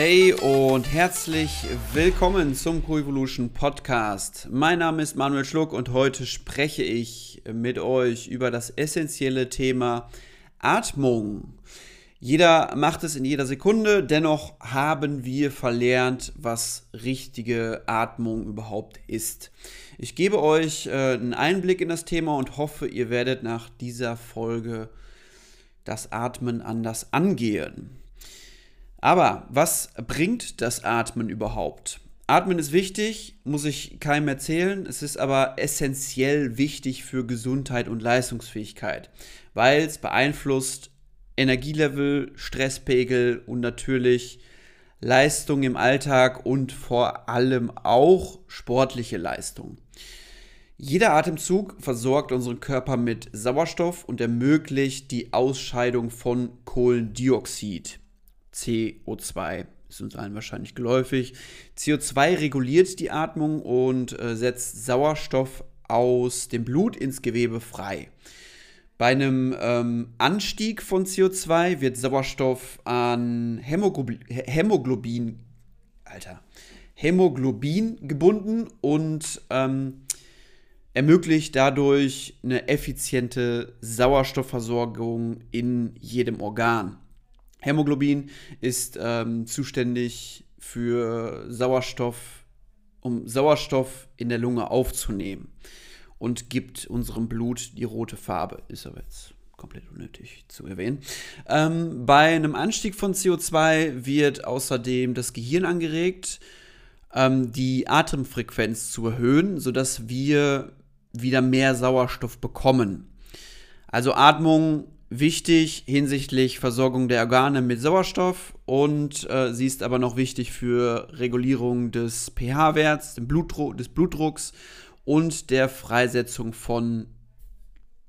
Hey und herzlich willkommen zum Coevolution Podcast. Mein Name ist Manuel Schluck und heute spreche ich mit euch über das essentielle Thema Atmung. Jeder macht es in jeder Sekunde, dennoch haben wir verlernt, was richtige Atmung überhaupt ist. Ich gebe euch äh, einen Einblick in das Thema und hoffe, ihr werdet nach dieser Folge das Atmen anders angehen. Aber was bringt das Atmen überhaupt? Atmen ist wichtig, muss ich keinem erzählen. Es ist aber essentiell wichtig für Gesundheit und Leistungsfähigkeit, weil es beeinflusst Energielevel, Stresspegel und natürlich Leistung im Alltag und vor allem auch sportliche Leistung. Jeder Atemzug versorgt unseren Körper mit Sauerstoff und ermöglicht die Ausscheidung von Kohlendioxid. CO2 ist uns allen wahrscheinlich geläufig. CO2 reguliert die Atmung und äh, setzt Sauerstoff aus dem Blut ins Gewebe frei. Bei einem ähm, Anstieg von CO2 wird Sauerstoff an Hämoglobin, Hämoglobin, Alter, Hämoglobin gebunden und ähm, ermöglicht dadurch eine effiziente Sauerstoffversorgung in jedem Organ. Hämoglobin ist ähm, zuständig für Sauerstoff, um Sauerstoff in der Lunge aufzunehmen und gibt unserem Blut die rote Farbe. Ist aber jetzt komplett unnötig zu erwähnen. Ähm, bei einem Anstieg von CO2 wird außerdem das Gehirn angeregt, ähm, die Atemfrequenz zu erhöhen, sodass wir wieder mehr Sauerstoff bekommen. Also Atmung wichtig hinsichtlich Versorgung der Organe mit Sauerstoff und äh, sie ist aber noch wichtig für Regulierung des pH-Werts, Blutdruck, des Blutdrucks und der Freisetzung von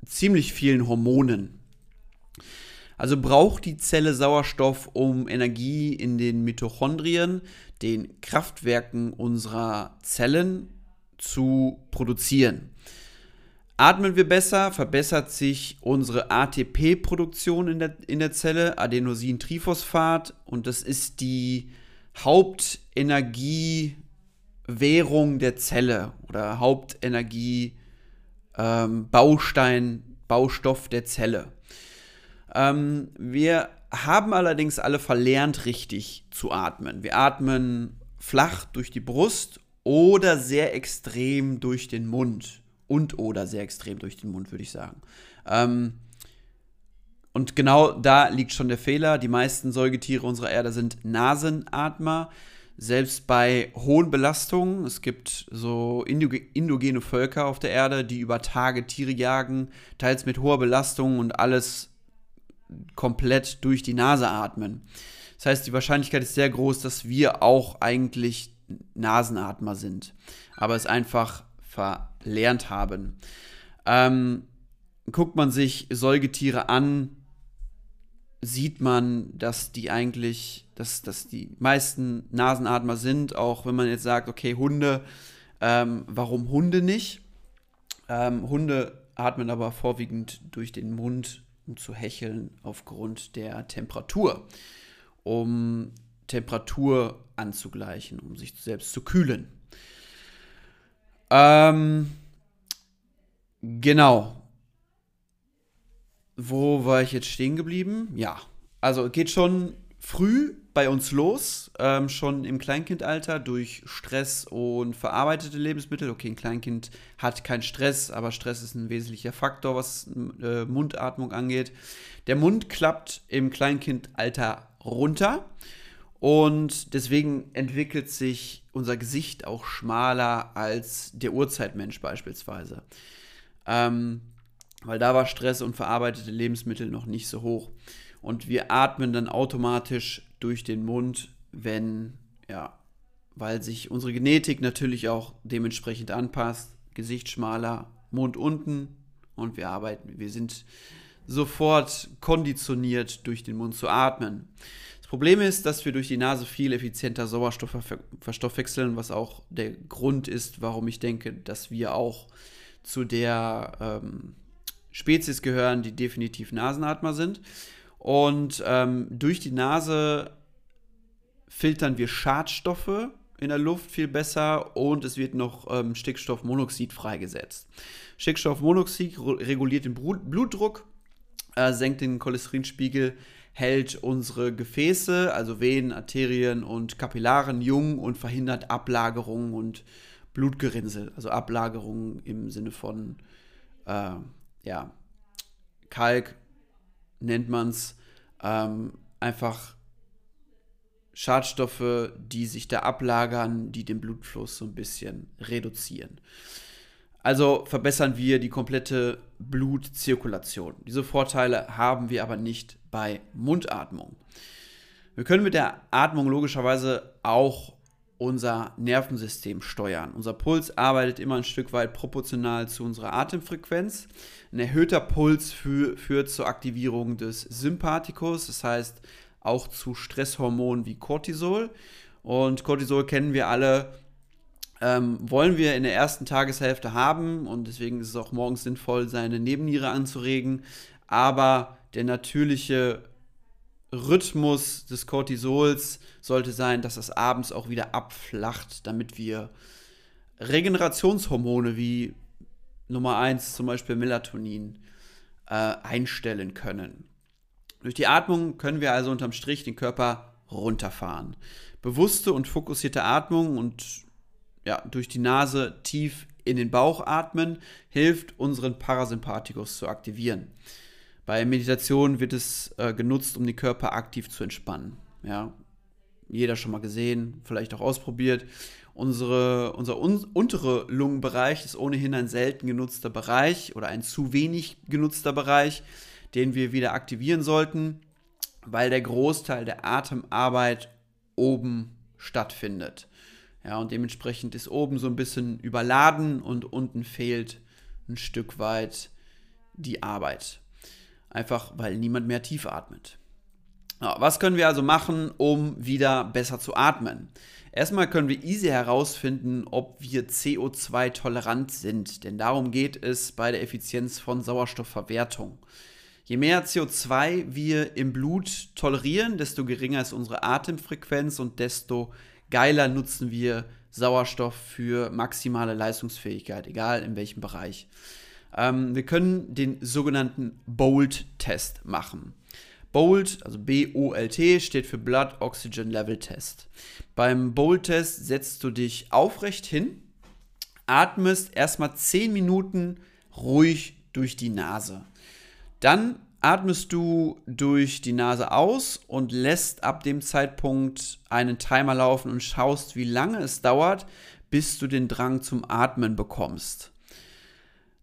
ziemlich vielen Hormonen. Also braucht die Zelle Sauerstoff, um Energie in den Mitochondrien, den Kraftwerken unserer Zellen, zu produzieren. Atmen wir besser, verbessert sich unsere ATP-Produktion in der, in der Zelle, Adenosintriphosphat, und das ist die Hauptenergiewährung der Zelle oder Hauptenergie ähm, Baustoff der Zelle. Ähm, wir haben allerdings alle verlernt, richtig zu atmen. Wir atmen flach durch die Brust oder sehr extrem durch den Mund und oder sehr extrem durch den Mund, würde ich sagen. Ähm, und genau da liegt schon der Fehler. Die meisten Säugetiere unserer Erde sind Nasenatmer. Selbst bei hohen Belastungen, es gibt so indogene Völker auf der Erde, die über Tage Tiere jagen, teils mit hoher Belastung und alles komplett durch die Nase atmen. Das heißt, die Wahrscheinlichkeit ist sehr groß, dass wir auch eigentlich Nasenatmer sind, aber es einfach verlernt haben. Ähm, guckt man sich Säugetiere an, sieht man, dass die eigentlich, dass, dass die meisten Nasenatmer sind, auch wenn man jetzt sagt, okay, Hunde, ähm, warum Hunde nicht? Ähm, Hunde atmen aber vorwiegend durch den Mund, um zu hecheln, aufgrund der Temperatur, um Temperatur anzugleichen, um sich selbst zu kühlen. Ähm, genau. Wo war ich jetzt stehen geblieben? Ja, also geht schon früh bei uns los, ähm, schon im Kleinkindalter durch Stress und verarbeitete Lebensmittel. Okay, ein Kleinkind hat keinen Stress, aber Stress ist ein wesentlicher Faktor, was äh, Mundatmung angeht. Der Mund klappt im Kleinkindalter runter und deswegen entwickelt sich unser Gesicht auch schmaler als der Urzeitmensch beispielsweise. Ähm, weil da war Stress und verarbeitete Lebensmittel noch nicht so hoch. Und wir atmen dann automatisch durch den Mund, wenn, ja, weil sich unsere Genetik natürlich auch dementsprechend anpasst. Gesicht schmaler, Mund unten und wir arbeiten. Wir sind sofort konditioniert, durch den Mund zu atmen. Problem ist, dass wir durch die Nase viel effizienter Sauerstoff verstoffwechseln, was auch der Grund ist, warum ich denke, dass wir auch zu der ähm, Spezies gehören, die definitiv Nasenatmer sind. Und ähm, durch die Nase filtern wir Schadstoffe in der Luft viel besser und es wird noch ähm, Stickstoffmonoxid freigesetzt. Stickstoffmonoxid reguliert den Blutdruck, äh, senkt den Cholesterinspiegel, hält unsere Gefäße, also Venen, Arterien und Kapillaren jung und verhindert Ablagerungen und Blutgerinnsel, also Ablagerungen im Sinne von äh, ja, Kalk nennt man es, ähm, einfach Schadstoffe, die sich da ablagern, die den Blutfluss so ein bisschen reduzieren. Also verbessern wir die komplette Blutzirkulation. Diese Vorteile haben wir aber nicht bei Mundatmung. Wir können mit der Atmung logischerweise auch unser Nervensystem steuern. Unser Puls arbeitet immer ein Stück weit proportional zu unserer Atemfrequenz. Ein erhöhter Puls für, führt zur Aktivierung des Sympathikus, das heißt auch zu Stresshormonen wie Cortisol. Und Cortisol kennen wir alle, ähm, wollen wir in der ersten Tageshälfte haben und deswegen ist es auch morgens sinnvoll, seine Nebenniere anzuregen. Aber der natürliche Rhythmus des Cortisols sollte sein, dass das abends auch wieder abflacht, damit wir Regenerationshormone wie Nummer 1 zum Beispiel Melatonin äh, einstellen können. Durch die Atmung können wir also unterm Strich den Körper runterfahren. Bewusste und fokussierte Atmung und ja, durch die Nase tief in den Bauch atmen hilft, unseren Parasympathikus zu aktivieren. Bei Meditation wird es äh, genutzt, um den Körper aktiv zu entspannen. Ja, jeder schon mal gesehen, vielleicht auch ausprobiert. Unsere, unser un untere Lungenbereich ist ohnehin ein selten genutzter Bereich oder ein zu wenig genutzter Bereich den wir wieder aktivieren sollten, weil der Großteil der Atemarbeit oben stattfindet. Ja, und dementsprechend ist oben so ein bisschen überladen und unten fehlt ein Stück weit die Arbeit. Einfach weil niemand mehr tief atmet. Ja, was können wir also machen, um wieder besser zu atmen? Erstmal können wir easy herausfinden, ob wir CO2-tolerant sind, denn darum geht es bei der Effizienz von Sauerstoffverwertung. Je mehr CO2 wir im Blut tolerieren, desto geringer ist unsere Atemfrequenz und desto geiler nutzen wir Sauerstoff für maximale Leistungsfähigkeit, egal in welchem Bereich. Ähm, wir können den sogenannten BOLT-Test machen. BOLT, also B-O-L-T, steht für Blood Oxygen Level Test. Beim BOLT-Test setzt du dich aufrecht hin, atmest erstmal 10 Minuten ruhig durch die Nase. Dann atmest du durch die Nase aus und lässt ab dem Zeitpunkt einen Timer laufen und schaust, wie lange es dauert, bis du den Drang zum Atmen bekommst.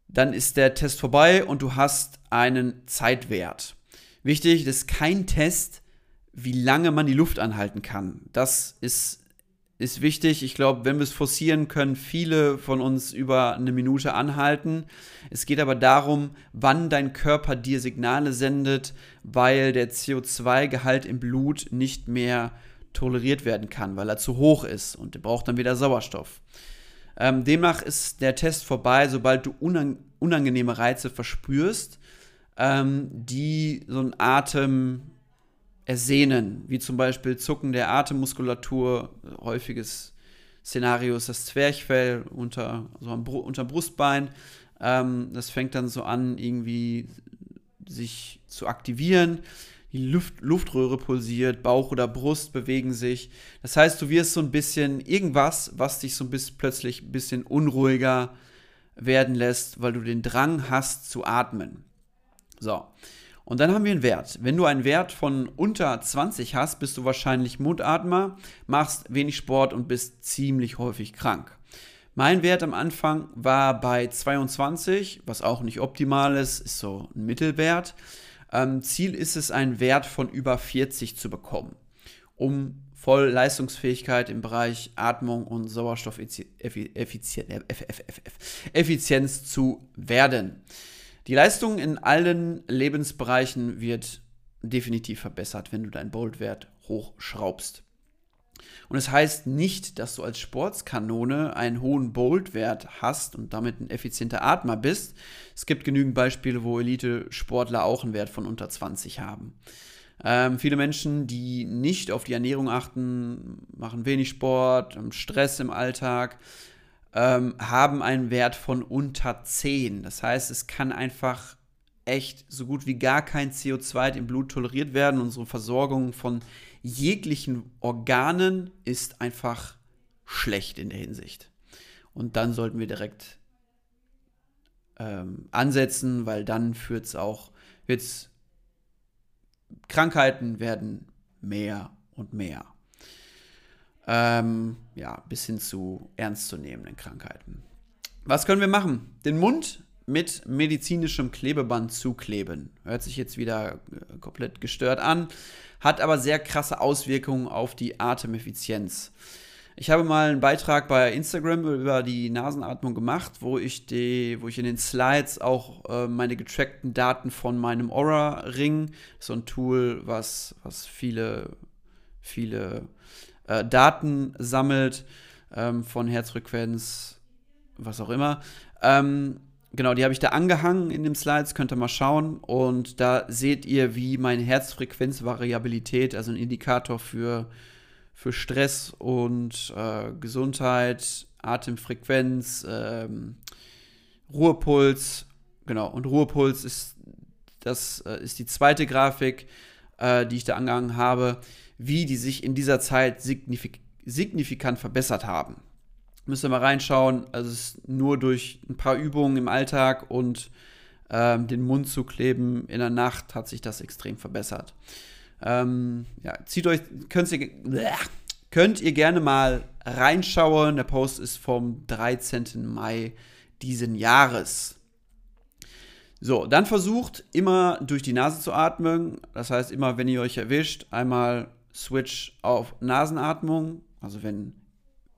Dann ist der Test vorbei und du hast einen Zeitwert. Wichtig, das ist kein Test, wie lange man die Luft anhalten kann. Das ist ist wichtig. Ich glaube, wenn wir es forcieren, können viele von uns über eine Minute anhalten. Es geht aber darum, wann dein Körper dir Signale sendet, weil der CO2-Gehalt im Blut nicht mehr toleriert werden kann, weil er zu hoch ist und er braucht dann wieder Sauerstoff. Ähm, demnach ist der Test vorbei, sobald du unang unangenehme Reize verspürst, ähm, die so einen Atem ersehnen, wie zum Beispiel Zucken der Atemmuskulatur, häufiges Szenario ist das Zwerchfell unter, also am Br Brustbein. Ähm, das fängt dann so an, irgendwie sich zu aktivieren. Die Luft, Luftröhre pulsiert, Bauch oder Brust bewegen sich. Das heißt, du wirst so ein bisschen irgendwas, was dich so ein bisschen plötzlich ein bisschen unruhiger werden lässt, weil du den Drang hast zu atmen. So. Und dann haben wir einen Wert. Wenn du einen Wert von unter 20 hast, bist du wahrscheinlich Mundatmer, machst wenig Sport und bist ziemlich häufig krank. Mein Wert am Anfang war bei 22, was auch nicht optimal ist, ist so ein Mittelwert. Ähm, Ziel ist es, einen Wert von über 40 zu bekommen, um voll Leistungsfähigkeit im Bereich Atmung und Sauerstoffeffizienz zu werden. Die Leistung in allen Lebensbereichen wird definitiv verbessert, wenn du deinen Bolt-Wert hochschraubst. Und es das heißt nicht, dass du als Sportskanone einen hohen Bolt-Wert hast und damit ein effizienter Atmer bist. Es gibt genügend Beispiele, wo Elite-Sportler auch einen Wert von unter 20 haben. Ähm, viele Menschen, die nicht auf die Ernährung achten, machen wenig Sport, Stress im Alltag, ähm, haben einen Wert von unter 10. Das heißt, es kann einfach echt so gut wie gar kein CO2 im Blut toleriert werden. Unsere Versorgung von jeglichen Organen ist einfach schlecht in der Hinsicht. Und dann sollten wir direkt ähm, ansetzen, weil dann führt es auch, wird's, Krankheiten werden mehr und mehr. Ähm, ja, bis hin zu ernstzunehmenden Krankheiten. Was können wir machen? Den Mund mit medizinischem Klebeband zukleben. Hört sich jetzt wieder äh, komplett gestört an, hat aber sehr krasse Auswirkungen auf die Atemeffizienz. Ich habe mal einen Beitrag bei Instagram über die Nasenatmung gemacht, wo ich, die, wo ich in den Slides auch äh, meine getrackten Daten von meinem Aura-Ring, so ein Tool, was, was viele, viele äh, Daten sammelt, ähm, von Herzfrequenz, was auch immer, ähm, Genau, die habe ich da angehangen in den Slides, könnt ihr mal schauen. Und da seht ihr, wie meine Herzfrequenzvariabilität, also ein Indikator für, für Stress und äh, Gesundheit, Atemfrequenz, ähm, Ruhepuls, genau, und Ruhepuls ist, das äh, ist die zweite Grafik, äh, die ich da angehangen habe, wie die sich in dieser Zeit signifik signifikant verbessert haben. Müsst ihr mal reinschauen. Also es ist nur durch ein paar Übungen im Alltag und ähm, den Mund zu kleben in der Nacht hat sich das extrem verbessert. Ähm, ja, zieht euch, könnt ihr, könnt ihr gerne mal reinschauen. Der Post ist vom 13. Mai diesen Jahres. So, dann versucht immer durch die Nase zu atmen. Das heißt, immer wenn ihr euch erwischt, einmal Switch auf Nasenatmung. Also wenn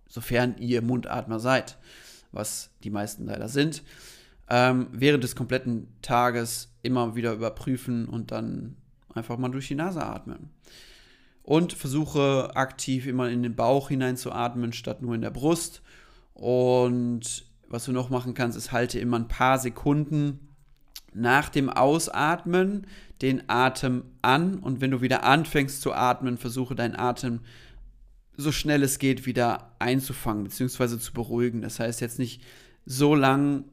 sofern ihr Mundatmer seid, was die meisten leider sind, ähm, während des kompletten Tages immer wieder überprüfen und dann einfach mal durch die Nase atmen. Und versuche aktiv immer in den Bauch hinein zu atmen, statt nur in der Brust. Und was du noch machen kannst, ist halte immer ein paar Sekunden nach dem Ausatmen den Atem an. Und wenn du wieder anfängst zu atmen, versuche deinen Atem so schnell es geht wieder einzufangen bzw. zu beruhigen. Das heißt jetzt nicht so lang,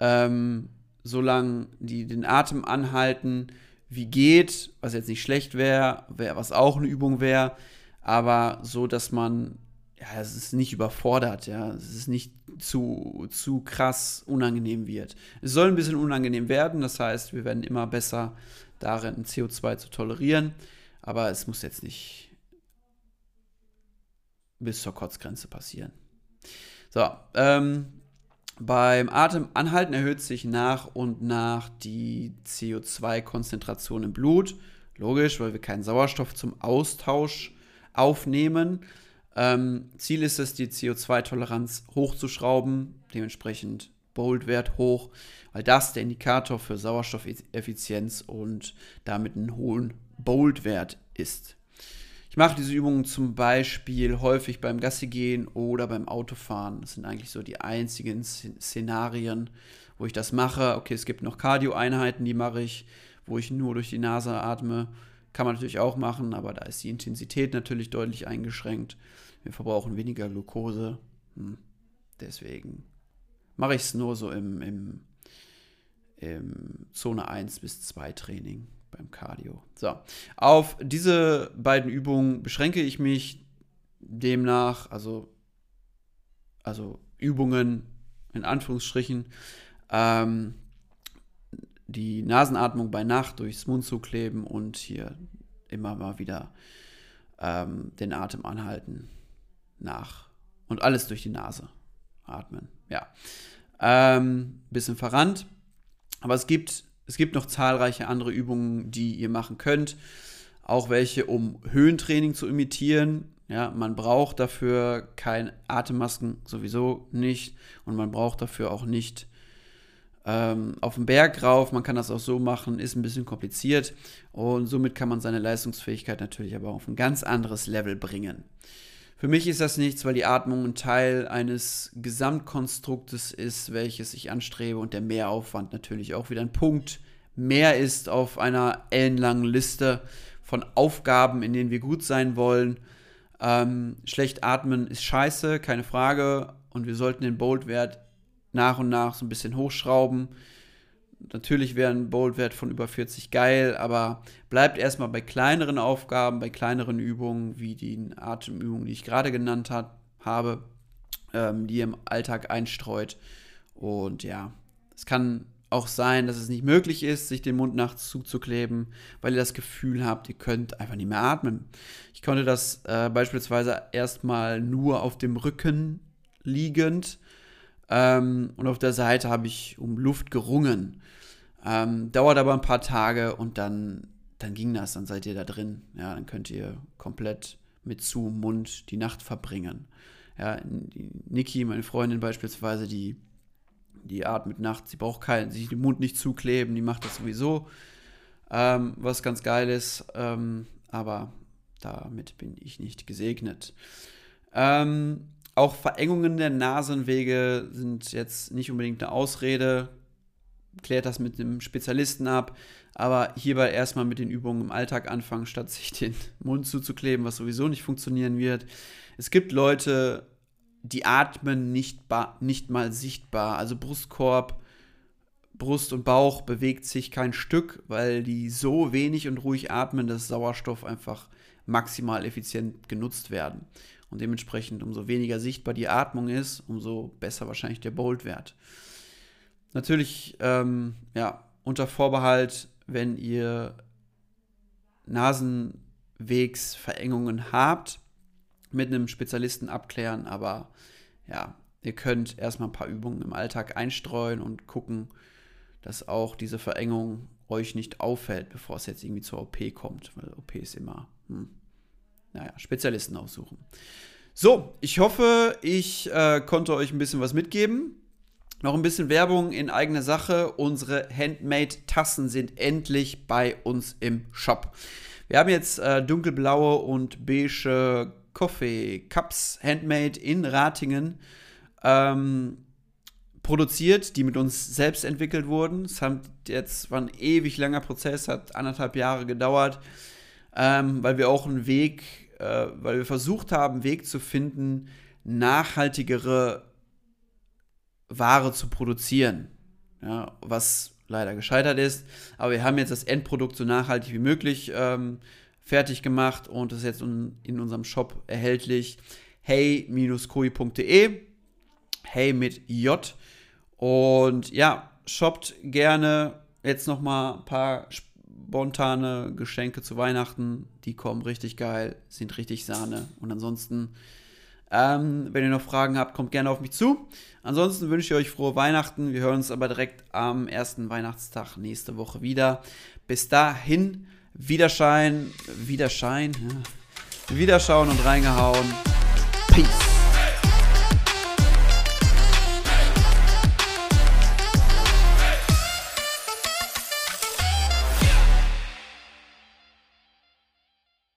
ähm, so lang die, den Atem anhalten, wie geht, was jetzt nicht schlecht wäre, wär, was auch eine Übung wäre, aber so, dass man, ja, es ist nicht überfordert, ja, es ist nicht zu, zu krass unangenehm wird. Es soll ein bisschen unangenehm werden, das heißt, wir werden immer besser darin, CO2 zu tolerieren, aber es muss jetzt nicht bis zur Kotzgrenze passieren. So, ähm, beim Atemanhalten erhöht sich nach und nach die CO2-Konzentration im Blut. Logisch, weil wir keinen Sauerstoff zum Austausch aufnehmen. Ähm, Ziel ist es, die CO2-Toleranz hochzuschrauben, dementsprechend Bold-Wert hoch, weil das der Indikator für Sauerstoffeffizienz und damit einen hohen Bold-Wert ist mache diese Übungen zum Beispiel häufig beim Gassi gehen oder beim Autofahren. Das sind eigentlich so die einzigen Szenarien, wo ich das mache. Okay, es gibt noch Cardio-Einheiten, die mache ich, wo ich nur durch die Nase atme. Kann man natürlich auch machen, aber da ist die Intensität natürlich deutlich eingeschränkt. Wir verbrauchen weniger Glucose. Hm. Deswegen mache ich es nur so im, im, im Zone 1 bis 2 Training beim Cardio. So, auf diese beiden Übungen beschränke ich mich demnach, also, also Übungen in Anführungsstrichen, ähm, die Nasenatmung bei Nacht durchs Mund zu kleben und hier immer mal wieder ähm, den Atem anhalten nach und alles durch die Nase atmen. Ja, ähm, bisschen verrannt, aber es gibt es gibt noch zahlreiche andere Übungen, die ihr machen könnt. Auch welche, um Höhentraining zu imitieren. Ja, man braucht dafür keine Atemmasken sowieso nicht. Und man braucht dafür auch nicht ähm, auf den Berg rauf. Man kann das auch so machen, ist ein bisschen kompliziert. Und somit kann man seine Leistungsfähigkeit natürlich aber auf ein ganz anderes Level bringen. Für mich ist das nichts, weil die Atmung ein Teil eines Gesamtkonstruktes ist, welches ich anstrebe und der Mehraufwand natürlich auch wieder ein Punkt mehr ist auf einer ellenlangen Liste von Aufgaben, in denen wir gut sein wollen. Ähm, schlecht atmen ist scheiße, keine Frage. Und wir sollten den Bold-Wert nach und nach so ein bisschen hochschrauben. Natürlich wäre ein Bold-Wert von über 40 geil, aber bleibt erstmal bei kleineren Aufgaben, bei kleineren Übungen, wie die Atemübungen, die ich gerade genannt hat, habe, ähm, die ihr im Alltag einstreut. Und ja, es kann auch sein, dass es nicht möglich ist, sich den Mund nachts zuzukleben, weil ihr das Gefühl habt, ihr könnt einfach nicht mehr atmen. Ich konnte das äh, beispielsweise erstmal nur auf dem Rücken liegend ähm, und auf der Seite habe ich um Luft gerungen. Ähm, dauert aber ein paar Tage und dann, dann ging das, dann seid ihr da drin. Ja, dann könnt ihr komplett mit zu Mund die Nacht verbringen. Ja, Niki, meine Freundin beispielsweise, die, die atmet nachts, sie braucht keinen, sich den Mund nicht zukleben, die macht das sowieso, ähm, was ganz geil ist, ähm, aber damit bin ich nicht gesegnet. Ähm, auch Verengungen der Nasenwege sind jetzt nicht unbedingt eine Ausrede. Klärt das mit einem Spezialisten ab. Aber hierbei erstmal mit den Übungen im Alltag anfangen, statt sich den Mund zuzukleben, was sowieso nicht funktionieren wird. Es gibt Leute, die atmen nicht, nicht mal sichtbar. Also Brustkorb, Brust und Bauch bewegt sich kein Stück, weil die so wenig und ruhig atmen, dass Sauerstoff einfach maximal effizient genutzt werden. Und dementsprechend, umso weniger sichtbar die Atmung ist, umso besser wahrscheinlich der Bold-Wert. Natürlich, ähm, ja, unter Vorbehalt, wenn ihr Nasenwegsverengungen habt, mit einem Spezialisten abklären, aber ja, ihr könnt erstmal ein paar Übungen im Alltag einstreuen und gucken, dass auch diese Verengung euch nicht auffällt, bevor es jetzt irgendwie zur OP kommt, weil OP ist immer, hm, naja, Spezialisten aussuchen. So, ich hoffe, ich äh, konnte euch ein bisschen was mitgeben. Noch ein bisschen Werbung in eigener Sache. Unsere Handmade-Tassen sind endlich bei uns im Shop. Wir haben jetzt äh, dunkelblaue und beige Coffee Cups Handmade in Ratingen ähm, produziert, die mit uns selbst entwickelt wurden. Es war ein ewig langer Prozess, hat anderthalb Jahre gedauert ähm, weil wir auch einen Weg, äh, weil wir versucht haben, einen Weg zu finden, nachhaltigere Ware zu produzieren. Ja, was leider gescheitert ist. Aber wir haben jetzt das Endprodukt so nachhaltig wie möglich ähm, fertig gemacht und ist jetzt in, in unserem Shop erhältlich. hey-koi.de Hey mit J. Und ja, shoppt gerne jetzt noch mal ein paar spontane Geschenke zu Weihnachten. Die kommen richtig geil, sind richtig Sahne. Und ansonsten, ähm, wenn ihr noch Fragen habt, kommt gerne auf mich zu. Ansonsten wünsche ich euch frohe Weihnachten. Wir hören uns aber direkt am ersten Weihnachtstag nächste Woche wieder. Bis dahin, Wiederschein, Wiederschein, ja. Wiederschauen und reingehauen. Peace.